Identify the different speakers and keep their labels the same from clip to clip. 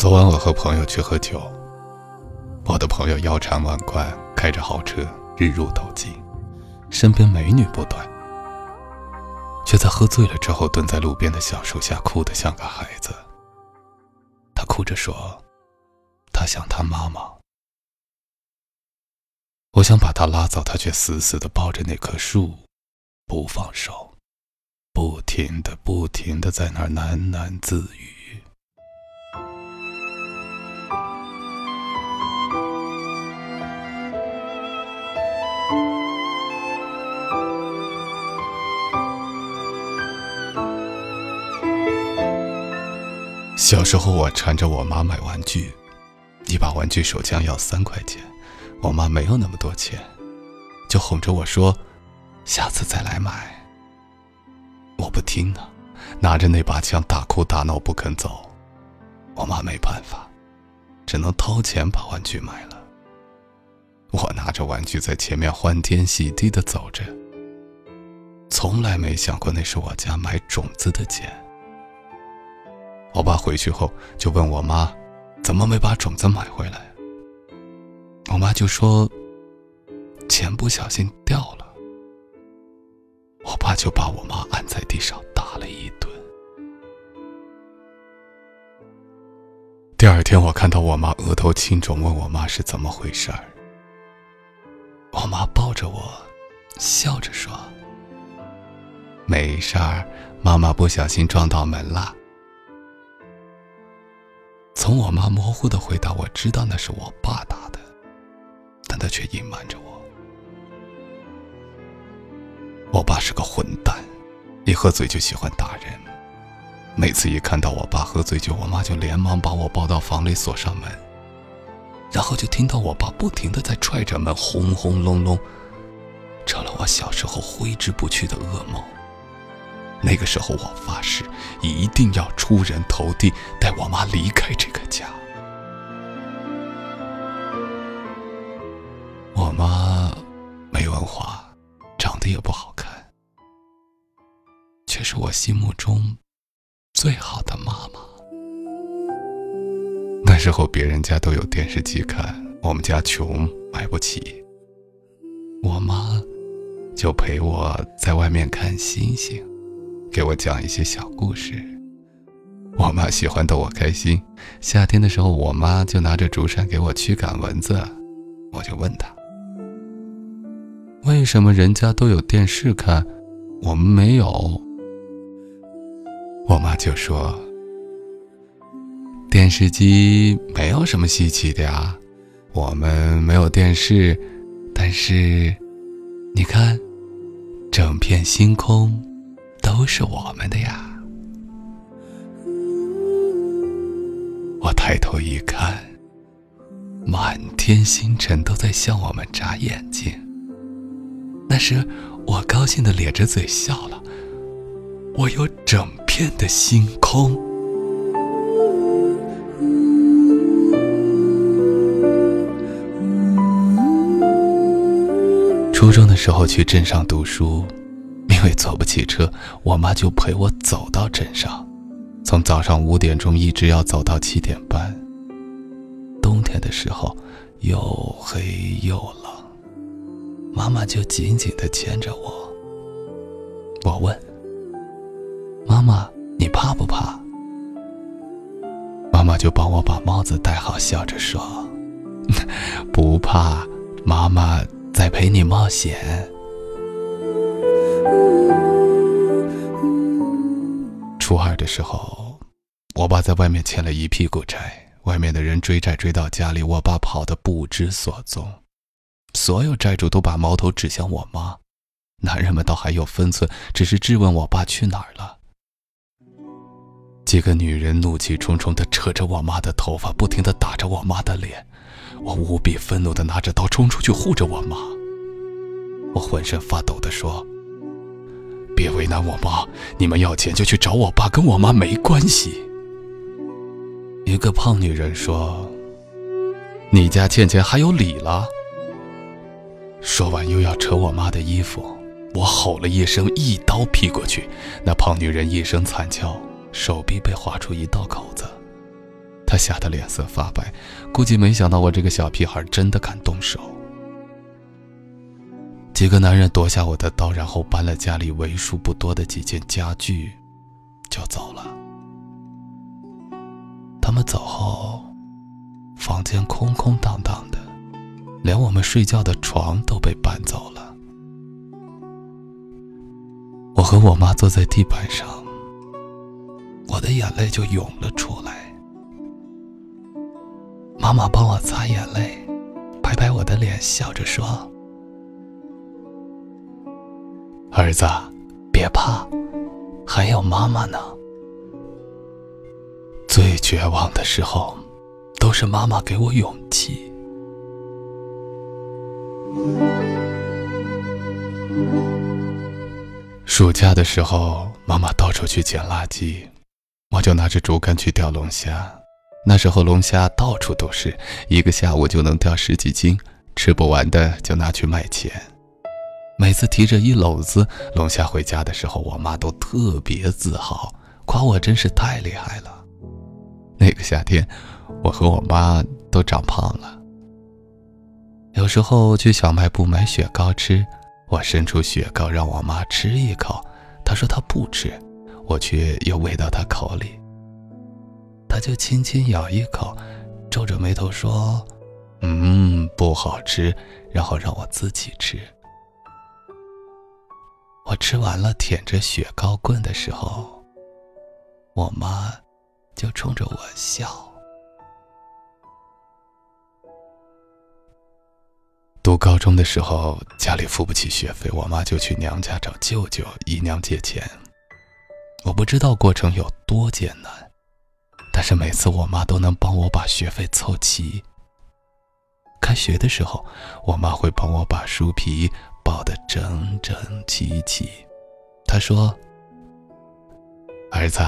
Speaker 1: 昨晚我和朋友去喝酒，我的朋友腰缠万贯，开着豪车，日入斗金，身边美女不断，却在喝醉了之后蹲在路边的小树下哭得像个孩子。他哭着说：“他想他妈妈。”我想把他拉走，他却死死地抱着那棵树，不放手，不停地、不停地在那儿喃喃自语。小时候，我缠着我妈买玩具，一把玩具手枪要三块钱，我妈没有那么多钱，就哄着我说：“下次再来买。”我不听呢，拿着那把枪大哭大闹不肯走，我妈没办法，只能掏钱把玩具买了。我拿着玩具在前面欢天喜地的走着，从来没想过那是我家买种子的钱。我爸回去后就问我妈：“怎么没把种子买回来？”我妈就说：“钱不小心掉了。”我爸就把我妈按在地上打了一顿。第二天，我看到我妈额头青肿，问我妈是怎么回事儿。我妈抱着我，笑着说：“没事儿，妈妈不小心撞到门了。”从我妈模糊的回答，我知道那是我爸打的，但他却隐瞒着我。我爸是个混蛋，一喝醉就喜欢打人。每次一看到我爸喝醉酒，我妈就连忙把我抱到房里锁上门，然后就听到我爸不停的在踹着门，轰轰隆隆，成了我小时候挥之不去的噩梦。那个时候，我发誓一定要出人头地，带我妈离开这个家。我妈没文化，长得也不好看，却是我心目中最好的妈妈。那时候别人家都有电视机看，我们家穷，买不起。我妈就陪我在外面看星星。给我讲一些小故事。我妈喜欢逗我开心。夏天的时候，我妈就拿着竹扇给我驱赶蚊子。我就问她：“为什么人家都有电视看，我们没有？”我妈就说：“电视机没有什么稀奇的呀，我们没有电视，但是，你看，整片星空。”都是我们的呀！我抬头一看，满天星辰都在向我们眨眼睛。那时，我高兴的咧着嘴笑了。我有整片的星空。初中的时候去镇上读书。因为坐不起车，我妈就陪我走到镇上，从早上五点钟一直要走到七点半。冬天的时候，又黑又冷，妈妈就紧紧地牵着我。我问：“妈妈，你怕不怕？”妈妈就帮我把帽子戴好，笑着说：“ 不怕，妈妈在陪你冒险。”初二的时候，我爸在外面欠了一屁股债，外面的人追债追到家里，我爸跑得不知所踪，所有债主都把矛头指向我妈，男人们倒还有分寸，只是质问我爸去哪儿了。几个女人怒气冲冲地扯着我妈的头发，不停地打着我妈的脸，我无比愤怒地拿着刀冲出去护着我妈，我浑身发抖地说。别为难我妈，你们要钱就去找我爸，跟我妈没关系。一个胖女人说：“你家欠钱还有理了？”说完又要扯我妈的衣服，我吼了一声，一刀劈过去。那胖女人一声惨叫，手臂被划出一道口子，她吓得脸色发白，估计没想到我这个小屁孩真的敢动手。几个男人夺下我的刀，然后搬了家里为数不多的几件家具，就走了。他们走后，房间空空荡荡的，连我们睡觉的床都被搬走了。我和我妈坐在地板上，我的眼泪就涌了出来。妈妈帮我擦眼泪，拍拍我的脸，笑着说：“儿子，别怕，还有妈妈呢。最绝望的时候，都是妈妈给我勇气。”暑假的时候，妈妈到处去捡垃圾，我就拿着竹竿去钓龙虾。那时候龙虾到处都是，一个下午就能钓十几斤，吃不完的就拿去卖钱。每次提着一篓子龙虾回家的时候，我妈都特别自豪，夸我真是太厉害了。那个夏天，我和我妈都长胖了。有时候去小卖部买雪糕吃，我伸出雪糕让我妈吃一口，她说她不吃，我却又喂到她口里。他就轻轻咬一口，皱着眉头说：“嗯，不好吃。”然后让我自己吃。我吃完了，舔着雪糕棍的时候，我妈就冲着我笑。读高中的时候，家里付不起学费，我妈就去娘家找舅舅姨娘借钱。我不知道过程有多艰难。但是每次我妈都能帮我把学费凑齐。开学的时候，我妈会帮我把书皮抱得整整齐齐。他说：“儿子，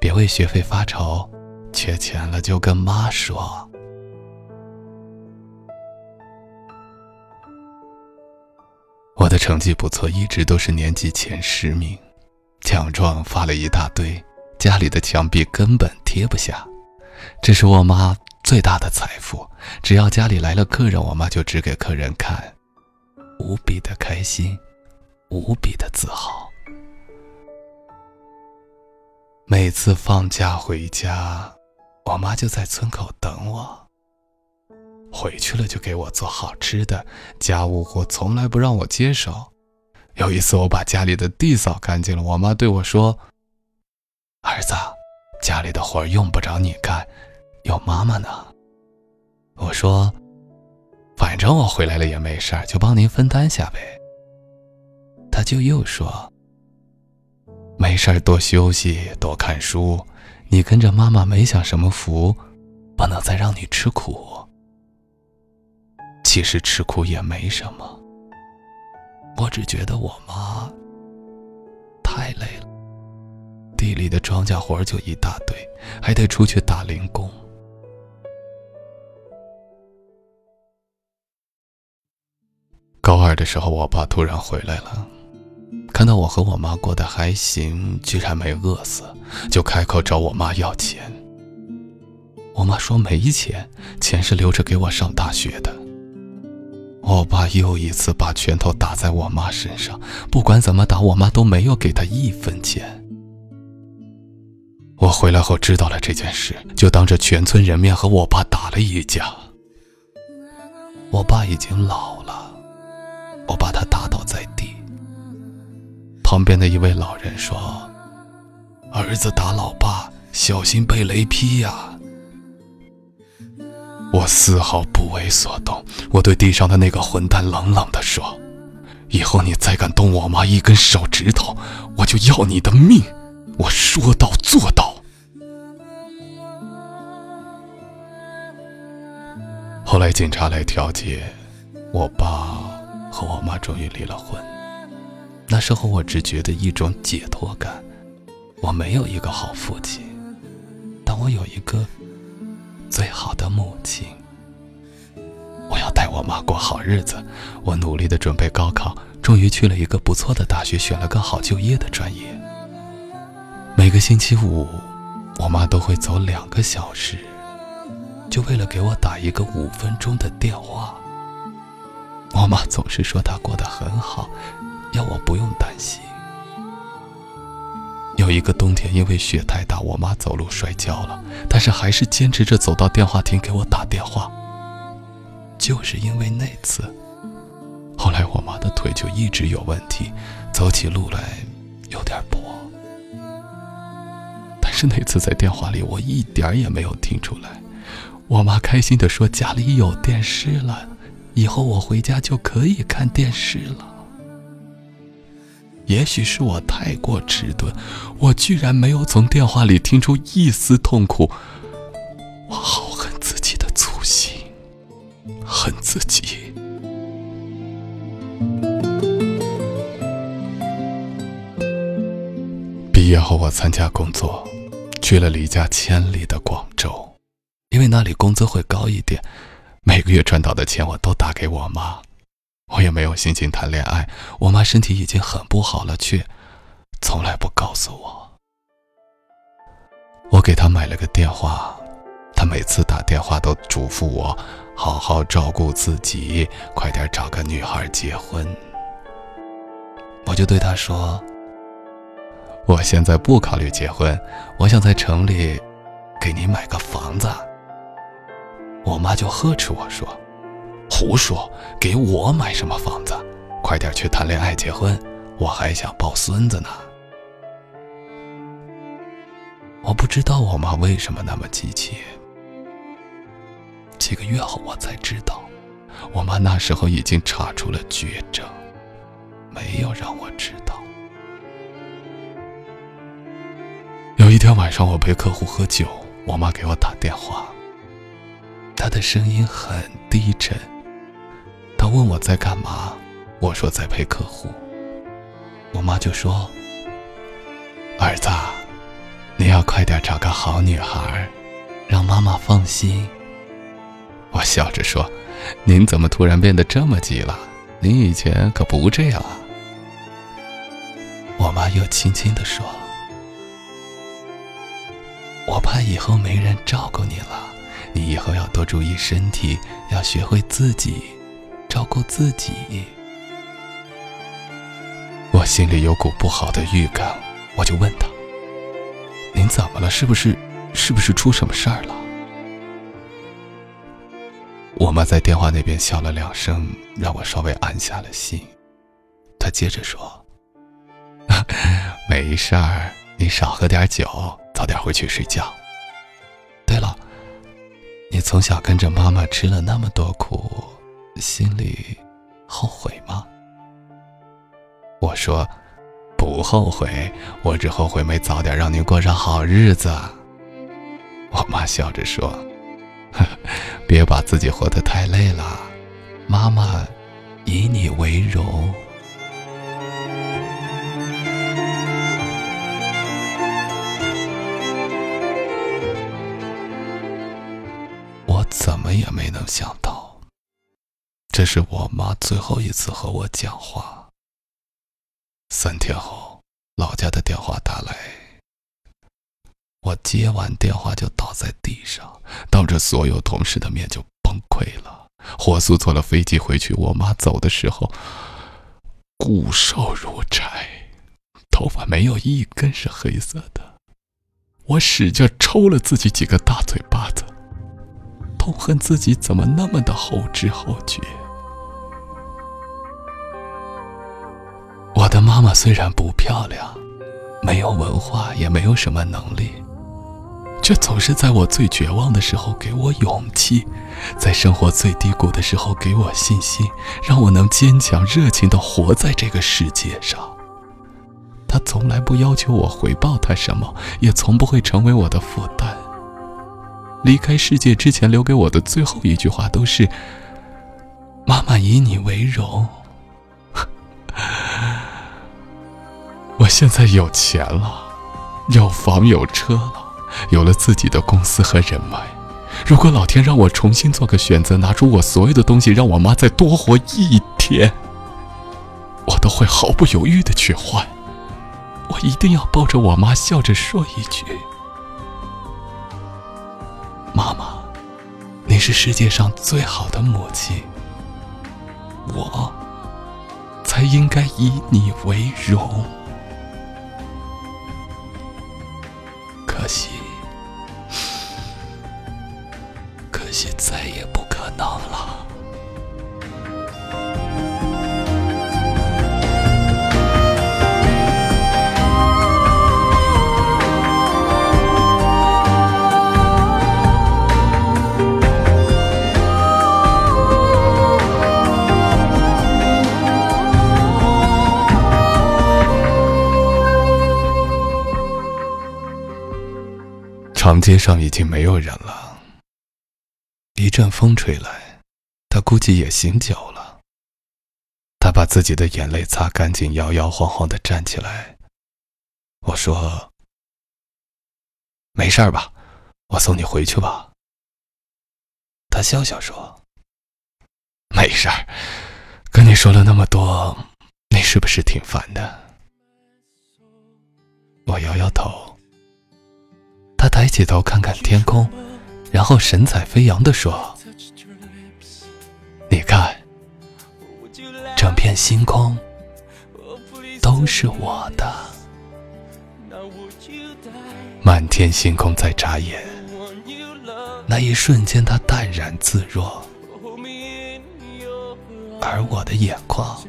Speaker 1: 别为学费发愁，缺钱了就跟妈说。”我的成绩不错，一直都是年级前十名，奖状发了一大堆。家里的墙壁根本贴不下，这是我妈最大的财富。只要家里来了客人，我妈就指给客人看，无比的开心，无比的自豪。每次放假回家，我妈就在村口等我。回去了就给我做好吃的，家务活从来不让我接手。有一次我把家里的地扫干净了，我妈对我说。儿子，家里的活用不着你干，有妈妈呢。我说，正我回来了也没事，就帮您分担下呗。他就又说，没事多休息，多看书。你跟着妈妈没享什么福，不能再让你吃苦。其实吃苦也没什么，我只觉得我妈太累了。地里的庄稼活就一大堆，还得出去打零工。高二的时候，我爸突然回来了，看到我和我妈过得还行，居然没饿死，就开口找我妈要钱。我妈说没钱，钱是留着给我上大学的。我爸又一次把拳头打在我妈身上，不管怎么打，我妈都没有给他一分钱。我回来后知道了这件事，就当着全村人面和我爸打了一架。我爸已经老了，旁边的一位老人说：“儿子打老爸，小心被雷劈呀！”我丝毫不为所动，我对地上的那个混蛋冷冷地说：“以后你再敢动我妈一根手指头，我就要你的命！”我说到做到。后来警察来调解，我爸和我妈终于离了婚。那时候我只觉得一种解脱感。我没有一个好父亲，但我有一个最好的母亲。我要带我妈过好日子。我努力的准备高考，终于去了一个不错的大学，选了个好就业的专业。每个星期五，我妈都会走两个小时就为了给我打一个五分钟的电话。我妈总是说她过得很好，要我不用担心。有一个冬天，因为雪太大，我妈走路摔跤了，但是还是坚持着走到电话亭给我打电话。就是因为那次，后来我妈的腿就一直有问题，走起路来有点跛。但是那次在电话里，我一点也没有听出来。我妈开心地说：“家里有电视了，以后我回家就可以看电视了。”也许是我太过迟钝，我居然没有从电话里听出一丝痛苦。我好恨自己的粗心，恨自己。毕业后，我参加工作，去了离家千里的广州，因为那里工资会高一点，每个月赚到的钱我都打给我妈。我也没有心情谈恋爱，我妈身体已经很不好了，却从来不告诉我。我给她买了个电话，她每次打电话都嘱咐我好好照顾自己，快点找个女孩结婚。我就对她说：“我现在不考虑结婚，我想在城里给你买个房子。”我妈就呵斥我说。胡说！给我买什么房子？快点去谈恋爱结婚，我还想抱孙子呢。我不知道我妈为什么那么急切。几个月后我才知道，我妈那时候已经查出了绝症，没有让我知道。有一天晚上，我陪客户喝酒，我妈给我打电话，她的声音很低沉。他问我在干嘛，我说在陪客户。我妈就说：“儿子，你要快点找个好女孩，让妈妈放心。”我笑着说：“您怎么突然变得这么急了？您以前可不这样啊。”我妈又轻轻地说：“我怕以后没人照顾你了，你以后要多注意身体，要学会自己。”照顾自己，我心里有股不好的预感，我就问他：“您怎么了？是不是，是不是出什么事儿了？”我妈在电话那边笑了两声，让我稍微安下了心。她接着说：“没事儿，你少喝点酒，早点回去睡觉。对了，你从小跟着妈妈吃了那么多苦。”心里后悔吗？我说不后悔，我只后悔没早点让您过上好日子。我妈笑着说：“ 别把自己活得太累了，妈妈以你为荣。”这是我妈最后一次和我讲话。三天后，老家的电话打来，我接完电话就倒在地上，当着所有同事的面就崩溃了，火速坐了飞机回去。我妈走的时候，骨瘦如柴，头发没有一根是黑色的。我使劲抽了自己几个大嘴巴子，痛恨自己怎么那么的后知后觉。妈虽然不漂亮，没有文化，也没有什么能力，却总是在我最绝望的时候给我勇气，在生活最低谷的时候给我信心，让我能坚强、热情地活在这个世界上。她从来不要求我回报她什么，也从不会成为我的负担。离开世界之前留给我的最后一句话都是：“妈妈以你为荣。”我现在有钱了，有房有车了，有了自己的公司和人脉。如果老天让我重新做个选择，拿出我所有的东西，让我妈再多活一天，我都会毫不犹豫的去换。我一定要抱着我妈，笑着说一句：“妈妈，你是世界上最好的母亲，我才应该以你为荣。长街上已经没有人了。一阵风吹来，他估计也醒酒了。他把自己的眼泪擦干净，摇摇晃晃的站起来。我说：“没事吧？我送你回去吧。”他笑笑说：“没事儿。跟你说了那么多，你是不是挺烦的？”我摇摇头。他抬起头看看天空，然后神采飞扬地说：“你看，整片星空都是我的。满天星空在眨眼，那一瞬间，他淡然自若，而我的眼眶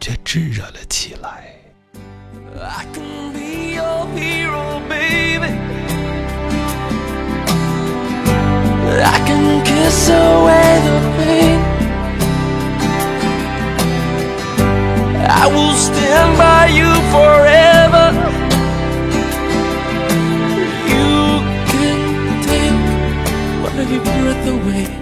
Speaker 1: 却炙热了起来。” I can kiss away the pain. I will stand by you forever. You can take my breath away